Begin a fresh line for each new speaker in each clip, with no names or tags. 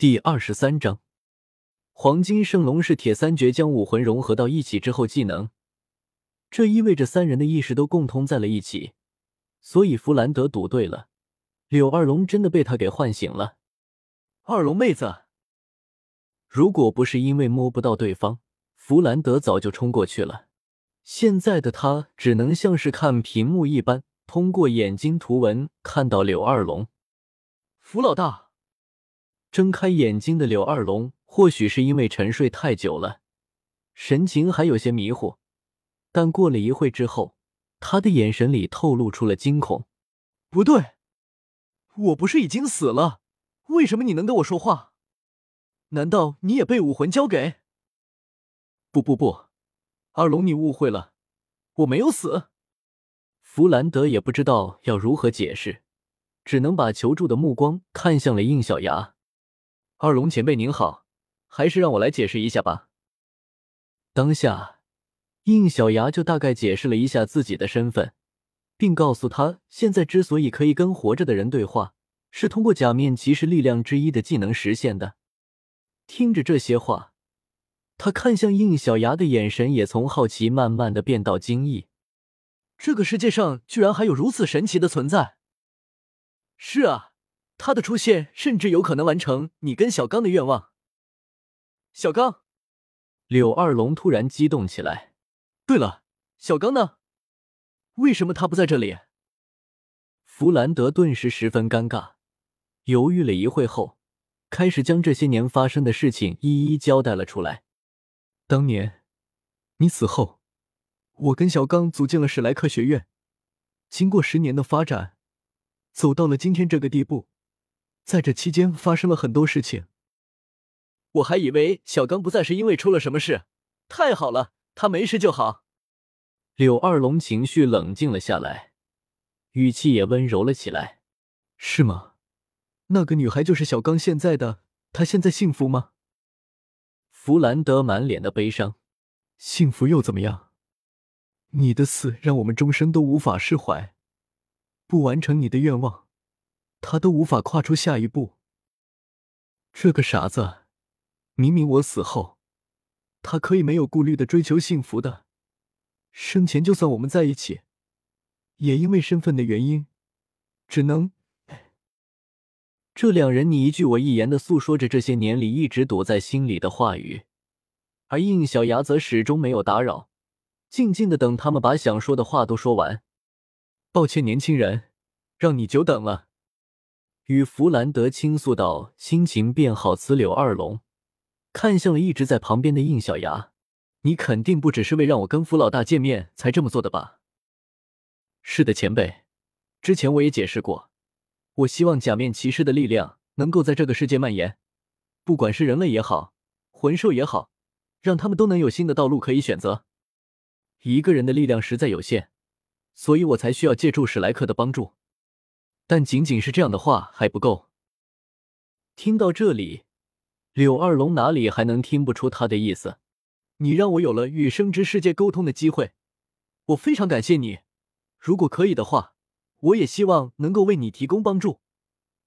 第二十三章，黄金圣龙是铁三绝将武魂融合到一起之后技能，这意味着三人的意识都共通在了一起，所以弗兰德赌对了，柳二龙真的被他给唤醒了。二龙妹子，如果不是因为摸不到对方，弗兰德早就冲过去了。现在的他只能像是看屏幕一般，通过眼睛图文看到柳二龙。
弗老大。
睁开眼睛的柳二龙，或许是因为沉睡太久了，神情还有些迷糊。但过了一会之后，他的眼神里透露出了惊恐。
不对，我不是已经死了？为什么你能跟我说话？难道你也被武魂交给？
不不不，二龙，你误会了，我没有死。弗兰德也不知道要如何解释，只能把求助的目光看向了应小牙。二龙前辈您好，还是让我来解释一下吧。当下，应小牙就大概解释了一下自己的身份，并告诉他，现在之所以可以跟活着的人对话，是通过假面骑士力量之一的技能实现的。听着这些话，他看向应小牙的眼神也从好奇慢慢的变到惊异。
这个世界上居然还有如此神奇的存在！是啊。他的出现甚至有可能完成你跟小刚的愿望。小刚，
柳二龙突然激动起来。
对了，小刚呢？为什么他不在这里？
弗兰德顿时十分尴尬，犹豫了一会后，开始将这些年发生的事情一一交代了出来。当年你死后，我跟小刚组建了史莱克学院，经过十年的发展，走到了今天这个地步。在这期间发生了很多事情，
我还以为小刚不在是因为出了什么事。太好了，他没事就好。
柳二龙情绪冷静了下来，语气也温柔了起来。是吗？那个女孩就是小刚现在的，她现在幸福吗？弗兰德满脸的悲伤。幸福又怎么样？你的死让我们终生都无法释怀，不完成你的愿望。他都无法跨出下一步。这个傻子，明明我死后，他可以没有顾虑的追求幸福的。生前就算我们在一起，也因为身份的原因，只能……这两人你一句我一言的诉说着这些年里一直躲在心里的话语，而应小牙则始终没有打扰，静静的等他们把想说的话都说完。抱歉，年轻人，让你久等了。与弗兰德倾诉道，心情变好。此柳二龙看向了一直在旁边的应小牙：“你肯定不只是为让我跟弗老大见面才这么做的吧？”“是的，前辈。之前我也解释过，我希望假面骑士的力量能够在这个世界蔓延，不管是人类也好，魂兽也好，让他们都能有新的道路可以选择。一个人的力量实在有限，所以我才需要借助史莱克的帮助。”但仅仅是这样的话还不够。听到这里，柳二龙哪里还能听不出他的意思？你让我有了与生之世界沟通的机会，我非常感谢你。如果可以的话，我也希望能够为你提供帮助。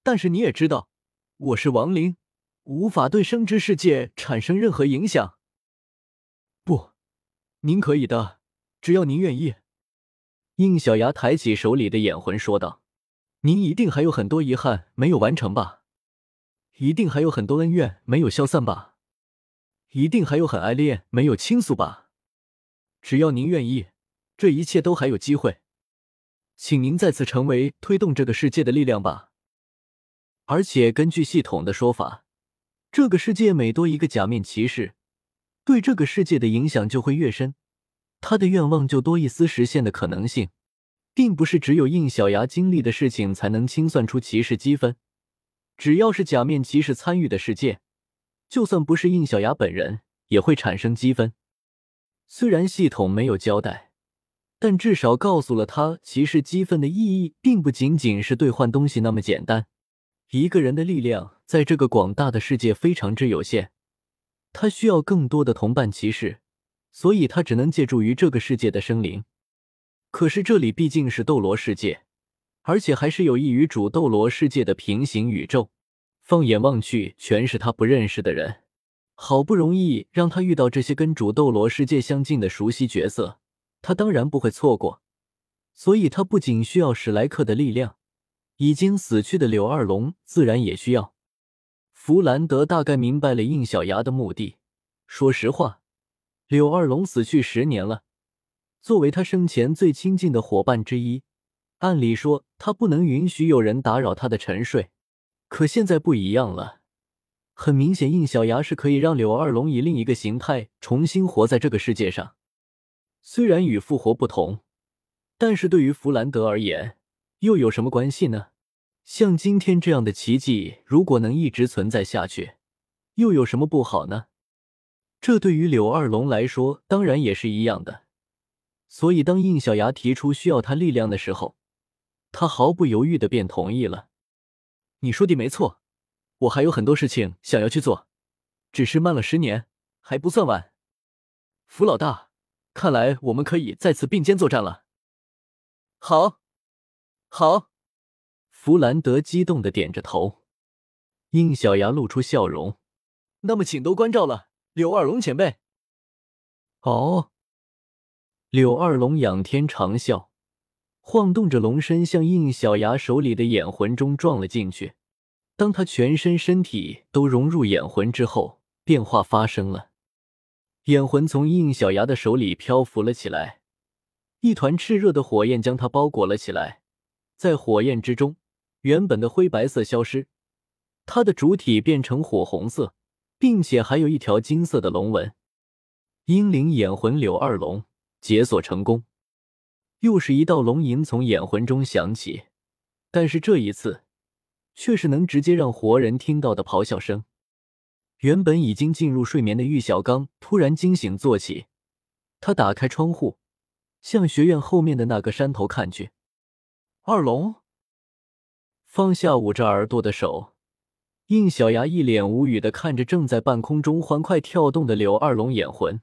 但是你也知道，我是亡灵，无法对生之世界产生任何影响。不，您可以的，只要您愿意。应小牙抬起手里的眼魂说道。您一定还有很多遗憾没有完成吧？一定还有很多恩怨没有消散吧？一定还有很爱恋没有倾诉吧？只要您愿意，这一切都还有机会。请您再次成为推动这个世界的力量吧。而且根据系统的说法，这个世界每多一个假面骑士，对这个世界的影响就会越深，他的愿望就多一丝实现的可能性。并不是只有应小牙经历的事情才能清算出骑士积分，只要是假面骑士参与的世界，就算不是应小牙本人，也会产生积分。虽然系统没有交代，但至少告诉了他，骑士积分的意义并不仅仅是兑换东西那么简单。一个人的力量在这个广大的世界非常之有限，他需要更多的同伴骑士，所以他只能借助于这个世界的生灵。可是这里毕竟是斗罗世界，而且还是有益于主斗罗世界的平行宇宙，放眼望去，全是他不认识的人。好不容易让他遇到这些跟主斗罗世界相近的熟悉角色，他当然不会错过。所以，他不仅需要史莱克的力量，已经死去的柳二龙自然也需要。弗兰德大概明白了应小牙的目的。说实话，柳二龙死去十年了，作为他生前最亲近的伙伴之一，按理说他不能允许有人打扰他的沉睡。可现在不一样了，很明显，应小牙是可以让柳二龙以另一个形态重新活在这个世界上。虽然与复活不同，但是对于弗兰德而言，又有什么关系呢？像今天这样的奇迹，如果能一直存在下去，又有什么不好呢？这对于柳二龙来说，当然也是一样的。所以，当应小牙提出需要他力量的时候，他毫不犹豫的便同意了。
你说的没错，我还有很多事情想要去做，只是慢了十年还不算晚。福老大，看来我们可以再次并肩作战了。好，好，
弗兰德激动的点着头，应小牙露出笑容。
那么，请多关照了，柳二龙前辈。
哦，柳二龙仰天长啸。晃动着龙身，向应小牙手里的眼魂中撞了进去。当他全身身体都融入眼魂之后，变化发生了。眼魂从应小牙的手里漂浮了起来，一团炽热的火焰将它包裹了起来。在火焰之中，原本的灰白色消失，它的主体变成火红色，并且还有一条金色的龙纹。阴灵眼魂柳二龙解锁成功。又是一道龙吟从眼魂中响起，但是这一次却是能直接让活人听到的咆哮声。原本已经进入睡眠的玉小刚突然惊醒坐起，他打开窗户，向学院后面的那个山头看去。
二龙
放下捂着耳朵的手，应小牙一脸无语的看着正在半空中欢快跳动的柳二龙眼魂。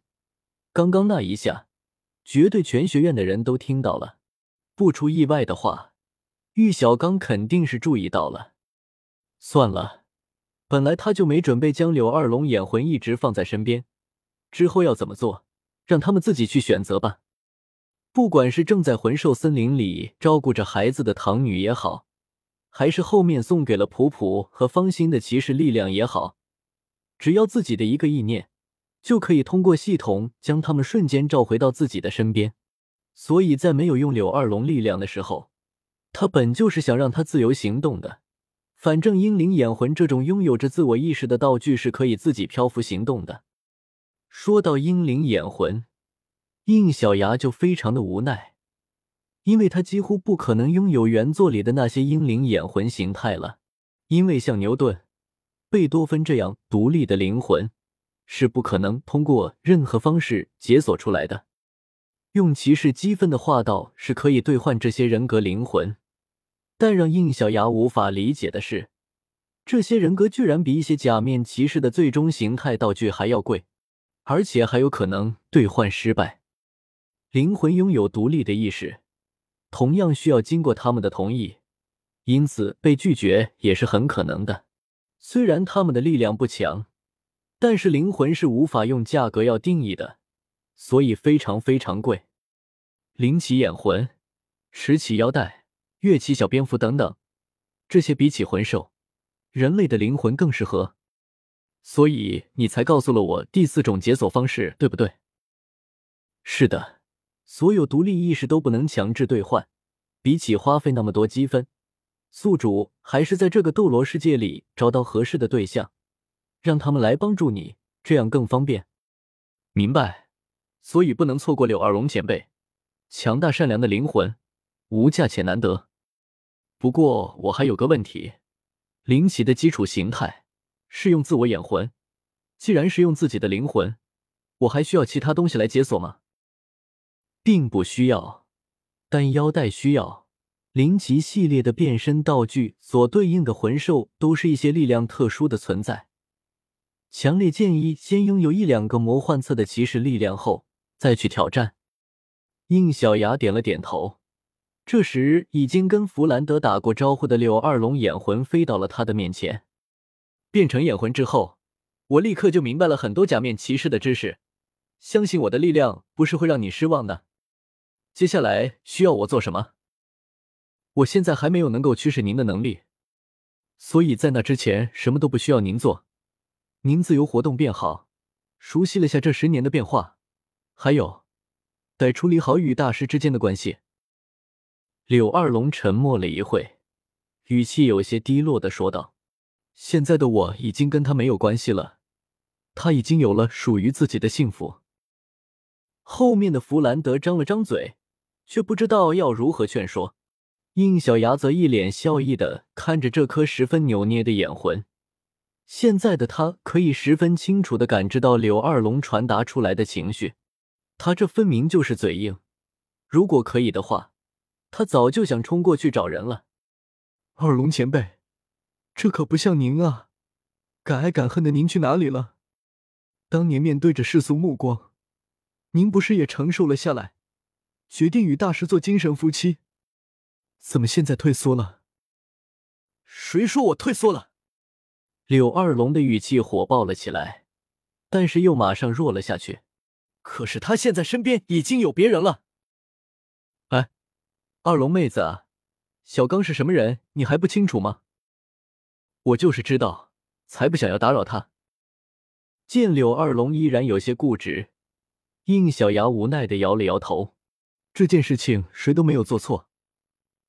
刚刚那一下。绝对全学院的人都听到了，不出意外的话，玉小刚肯定是注意到了。算了，本来他就没准备将柳二龙眼魂一直放在身边，之后要怎么做，让他们自己去选择吧。不管是正在魂兽森林里照顾着孩子的唐女也好，还是后面送给了普普和方心的骑士力量也好，只要自己的一个意念。就可以通过系统将他们瞬间召回到自己的身边，所以在没有用柳二龙力量的时候，他本就是想让他自由行动的。反正英灵眼魂这种拥有着自我意识的道具是可以自己漂浮行动的。说到英灵眼魂，应小牙就非常的无奈，因为他几乎不可能拥有原作里的那些英灵眼魂形态了，因为像牛顿、贝多芬这样独立的灵魂。是不可能通过任何方式解锁出来的。用骑士积分的话道是可以兑换这些人格灵魂，但让应小牙无法理解的是，这些人格居然比一些假面骑士的最终形态道具还要贵，而且还有可能兑换失败。灵魂拥有独立的意识，同样需要经过他们的同意，因此被拒绝也是很可能的。虽然他们的力量不强。但是灵魂是无法用价格要定义的，所以非常非常贵。灵起眼魂、石起腰带、月起小蝙蝠等等，这些比起魂兽，人类的灵魂更适合。所以你才告诉了我第四种解锁方式，对不对？是的，所有独立意识都不能强制兑换。比起花费那么多积分，宿主还是在这个斗罗世界里找到合适的对象。让他们来帮助你，这样更方便。明白，所以不能错过柳二龙前辈，强大善良的灵魂，无价且难得。不过我还有个问题，灵奇的基础形态是用自我眼魂，既然是用自己的灵魂，我还需要其他东西来解锁吗？并不需要，但腰带需要。灵奇系列的变身道具所对应的魂兽都是一些力量特殊的存在。强烈建议先拥有一两个魔幻册的骑士力量后再去挑战。应小牙点了点头。这时，已经跟弗兰德打过招呼的柳二龙眼魂飞到了他的面前。
变成眼魂之后，我立刻就明白了很多假面骑士的知识，相信我的力量不是会让你失望的。接下来需要我做什么？我现在还没有能够驱使您的能力，所以在那之前什么都不需要您做，您自由活动便好。熟悉了下这十年的变化，还有，得处理好与大师之间的关系。柳二龙沉默了一会，语气有些低落的说道：“现在的我已经跟他没有关系了，他已经有了属于自己的幸福。”后面的弗兰德张了张嘴，却不知道要如何劝说。应小牙则一脸笑意的看着这颗十分扭捏的眼魂。现在的他可以十分清楚的感知到柳二龙传达出来的情绪，他这分明就是嘴硬。如果可以的话，他早就想冲过去找人了。
二龙前辈，这可不像您啊！敢爱敢恨的您去哪里了？当年面对着世俗目光，您不是也承受了下来，决定与大师做精神夫妻？怎么现在退缩了？
谁说我退缩了？柳二龙的语气火爆了起来，但是又马上弱了下去。可是他现在身边已经有别人了。哎，二龙妹子，小刚是什么人，你还不清楚吗？我就是知道，才不想要打扰他。见柳二龙依然有些固执，应小牙无奈的摇了摇头。这件事情谁都没有做错。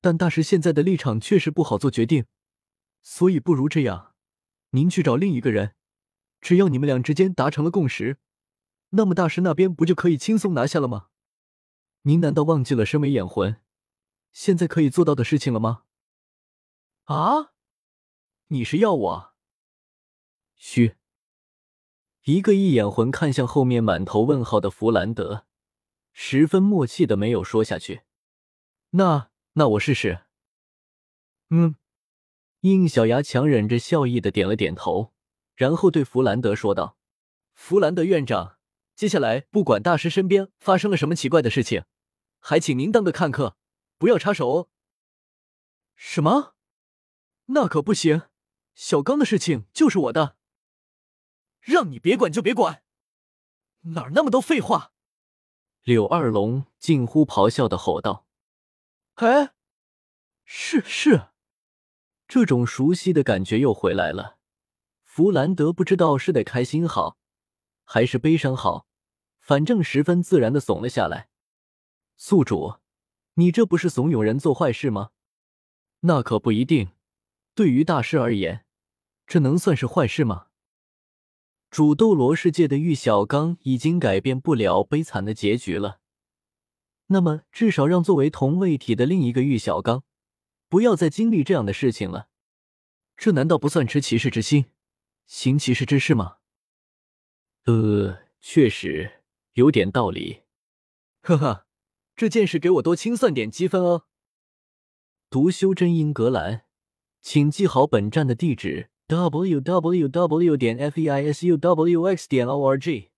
但大师现在的立场确实不好做决定，所以不如这样，您去找另一个人，只要你们俩之间达成了共识，那么大师那边不就可以轻松拿下了吗？您难道忘记了身为眼魂，现在可以做到的事情了吗？啊，你是要我？嘘，一个一眼魂看向后面满头问号的弗兰德，十分默契的没有说下去。那。那我试试。嗯，应小牙强忍着笑意的点了点头，然后对弗兰德说道：“弗兰德院长，接下来不管大师身边发生了什么奇怪的事情，还请您当个看客，不要插手哦。”什么？那可不行！小刚的事情就是我的，让你别管就别管，哪儿那么多废话！柳二龙近乎咆哮的吼道。哎，是是，这种熟悉的感觉又回来了。弗兰德不知道是得开心好，还是悲伤好，反正十分自然的怂了下来。宿主，你这不是怂恿人做坏事吗？那可不一定。对于大师而言，这能算是坏事吗？主斗罗世界的玉小刚已经改变不了悲惨的结局了。那么，至少让作为同位体的另一个玉小刚，不要再经历这样的事情了。这难道不算持骑士之心，行骑士之事吗？呃，确实有点道理。呵呵，这件事给我多清算点积分哦。读修真英格兰，请记好本站的地址：w w w. 点 f e i s u w x. 点 o r g。